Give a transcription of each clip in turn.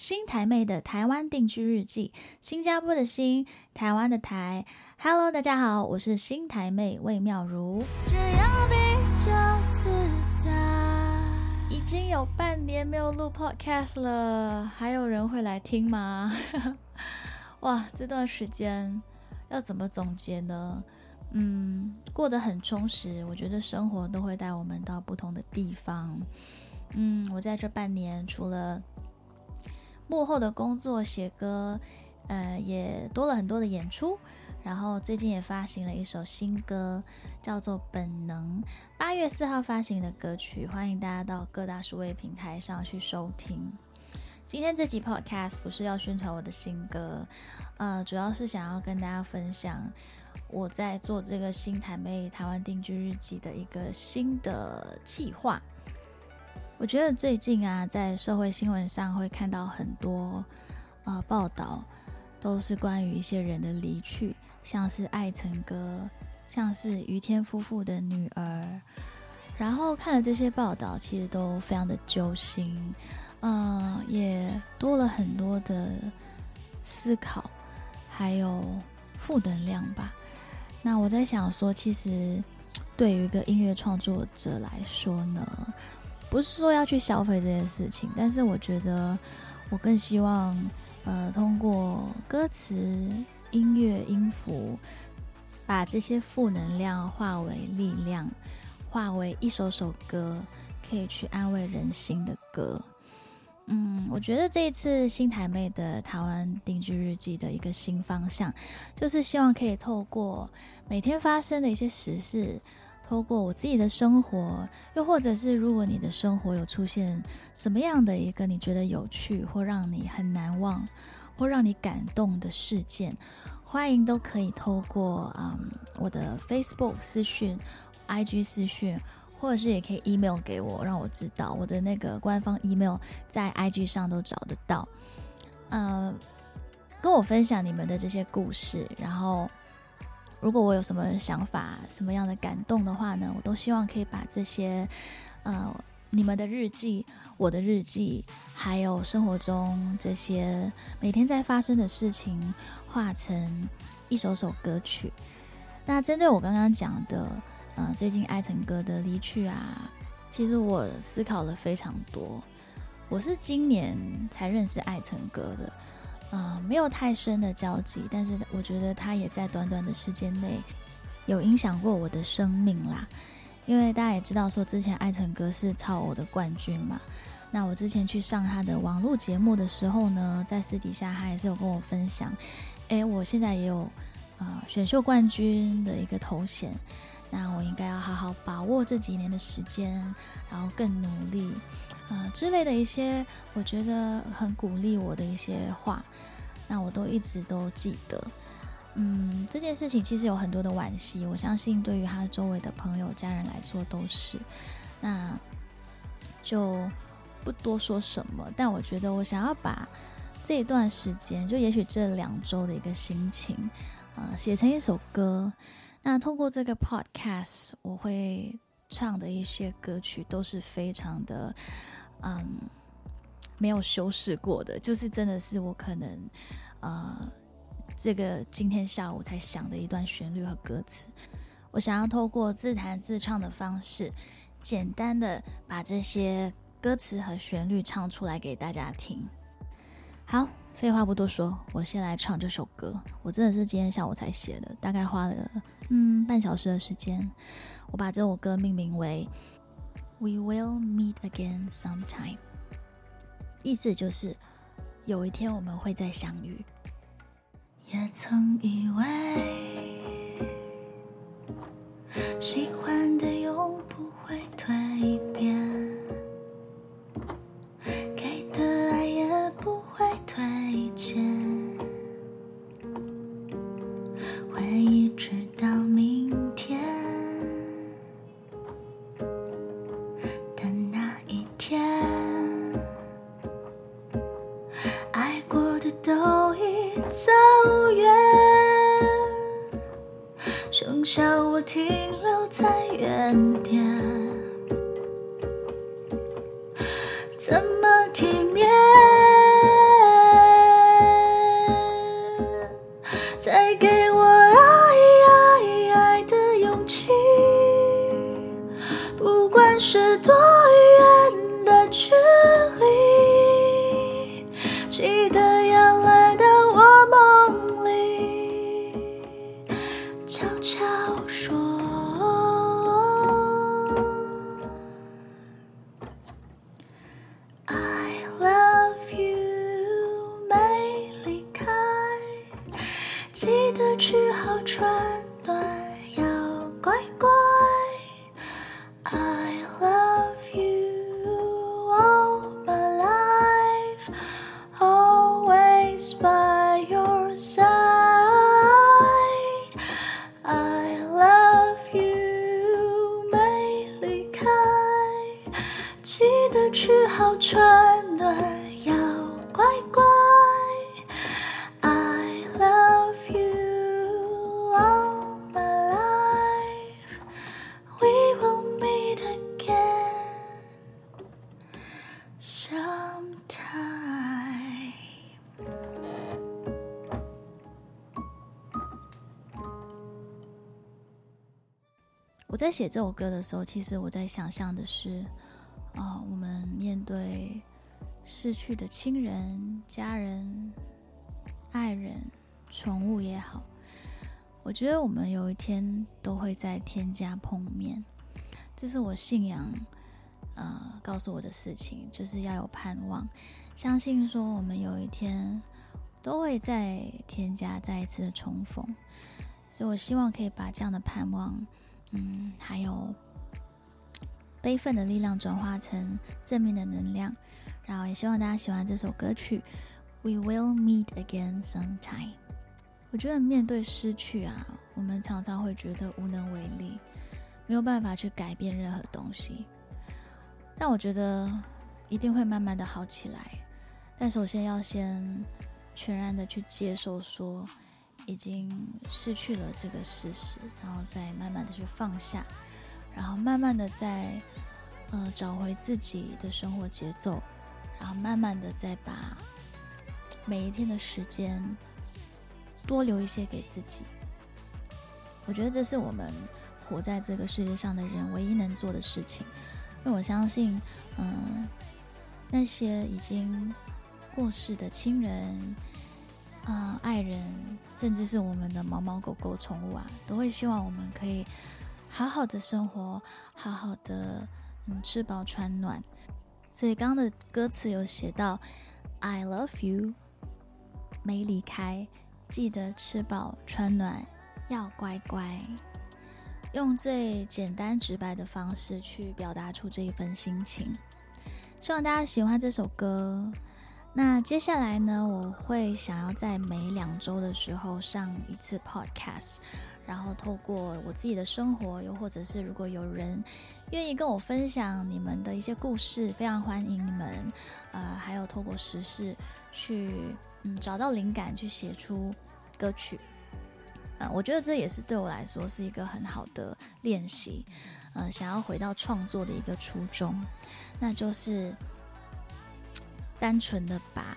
新台妹的台湾定居日记，新加坡的新，台湾的台。Hello，大家好，我是新台妹魏妙如。这样比较自在。已经有半年没有录 Podcast 了，还有人会来听吗？哇，这段时间要怎么总结呢？嗯，过得很充实。我觉得生活都会带我们到不同的地方。嗯，我在这半年除了幕后的工作写歌，呃，也多了很多的演出。然后最近也发行了一首新歌，叫做《本能》，八月四号发行的歌曲，欢迎大家到各大数位平台上去收听。今天这集 Podcast 不是要宣传我的新歌，呃，主要是想要跟大家分享我在做这个新台妹台湾定居日记的一个新的计划。我觉得最近啊，在社会新闻上会看到很多呃报道，都是关于一些人的离去，像是爱成哥，像是于天夫妇的女儿，然后看了这些报道，其实都非常的揪心，嗯，也多了很多的思考，还有负能量吧。那我在想说，其实对于一个音乐创作者来说呢？不是说要去消费这件事情，但是我觉得我更希望，呃，通过歌词、音乐、音符，把这些负能量化为力量，化为一首首歌，可以去安慰人心的歌。嗯，我觉得这一次新台妹的台湾定居日记的一个新方向，就是希望可以透过每天发生的一些实事。透过我自己的生活，又或者是如果你的生活有出现什么样的一个你觉得有趣或让你很难忘或让你感动的事件，欢迎都可以透过嗯我的 Facebook 私讯、IG 私讯，或者是也可以 email 给我，让我知道我的那个官方 email 在 IG 上都找得到。呃，跟我分享你们的这些故事，然后。如果我有什么想法、什么样的感动的话呢，我都希望可以把这些，呃，你们的日记、我的日记，还有生活中这些每天在发生的事情，化成一首首歌曲。那针对我刚刚讲的，呃，最近爱成哥的离去啊，其实我思考了非常多。我是今年才认识爱成哥的。啊，没有太深的交集，但是我觉得他也在短短的时间内有影响过我的生命啦。因为大家也知道，说之前艾辰哥是超偶的冠军嘛。那我之前去上他的网络节目的时候呢，在私底下他也是有跟我分享，诶，我现在也有呃选秀冠军的一个头衔，那我应该要好好把握这几年的时间，然后更努力。呃之类的一些，我觉得很鼓励我的一些话，那我都一直都记得。嗯，这件事情其实有很多的惋惜，我相信对于他周围的朋友、家人来说都是。那就不多说什么，但我觉得我想要把这段时间，就也许这两周的一个心情，呃，写成一首歌。那通过这个 podcast，我会唱的一些歌曲都是非常的。嗯，没有修饰过的，就是真的是我可能，呃，这个今天下午才想的一段旋律和歌词，我想要透过自弹自唱的方式，简单的把这些歌词和旋律唱出来给大家听。好，废话不多说，我先来唱这首歌。我真的是今天下午才写的，大概花了嗯半小时的时间，我把这首歌命名为。We will meet again sometime。意思就是有一天我们会再相遇。也曾以为停留在原点怎么体面再给我爱爱爱的勇气不管是多远的距离期待记得吃好穿暖，要乖乖。I love you all my life, always by your side. I love you，没离开。记得吃好穿暖，在写这首歌的时候，其实我在想象的是，啊，我们面对逝去的亲人、家人、爱人、宠物也好，我觉得我们有一天都会在天家碰面，这是我信仰，呃，告诉我的事情，就是要有盼望，相信说我们有一天都会在天家再一次的重逢，所以我希望可以把这样的盼望。嗯，还有悲愤的力量转化成正面的能量，然后也希望大家喜欢这首歌曲。We will meet again sometime。我觉得面对失去啊，我们常常会觉得无能为力，没有办法去改变任何东西。但我觉得一定会慢慢的好起来。但首先要先全然的去接受说。已经失去了这个事实，然后再慢慢的去放下，然后慢慢的再呃找回自己的生活节奏，然后慢慢的再把每一天的时间多留一些给自己。我觉得这是我们活在这个世界上的人唯一能做的事情，因为我相信，嗯，那些已经过世的亲人。啊，爱人，甚至是我们的猫猫狗狗宠物啊，都会希望我们可以好好的生活，好好的嗯吃饱穿暖。所以刚刚的歌词有写到 “I love you”，没离开，记得吃饱穿暖，要乖乖。用最简单直白的方式去表达出这一份心情，希望大家喜欢这首歌。那接下来呢，我会想要在每两周的时候上一次 podcast，然后透过我自己的生活，又或者是如果有人愿意跟我分享你们的一些故事，非常欢迎你们。呃，还有透过时事去嗯找到灵感，去写出歌曲。呃，我觉得这也是对我来说是一个很好的练习。呃，想要回到创作的一个初衷，那就是。单纯的把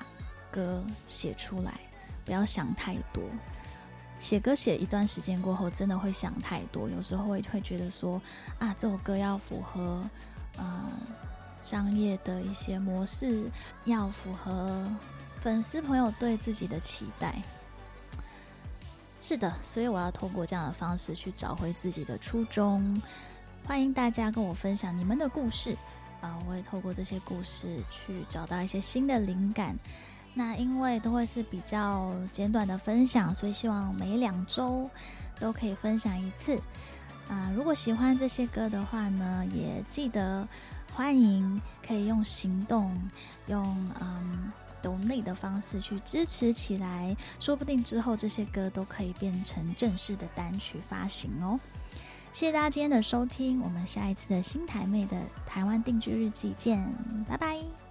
歌写出来，不要想太多。写歌写一段时间过后，真的会想太多。有时候会会觉得说啊，这首歌要符合呃商业的一些模式，要符合粉丝朋友对自己的期待。是的，所以我要透过这样的方式去找回自己的初衷。欢迎大家跟我分享你们的故事。啊，我会透过这些故事去找到一些新的灵感。那因为都会是比较简短的分享，所以希望每两周都可以分享一次。啊，如果喜欢这些歌的话呢，也记得欢迎可以用行动，用嗯懂内的方式去支持起来，说不定之后这些歌都可以变成正式的单曲发行哦。谢谢大家今天的收听，我们下一次的新台妹的台湾定居日记见，拜拜。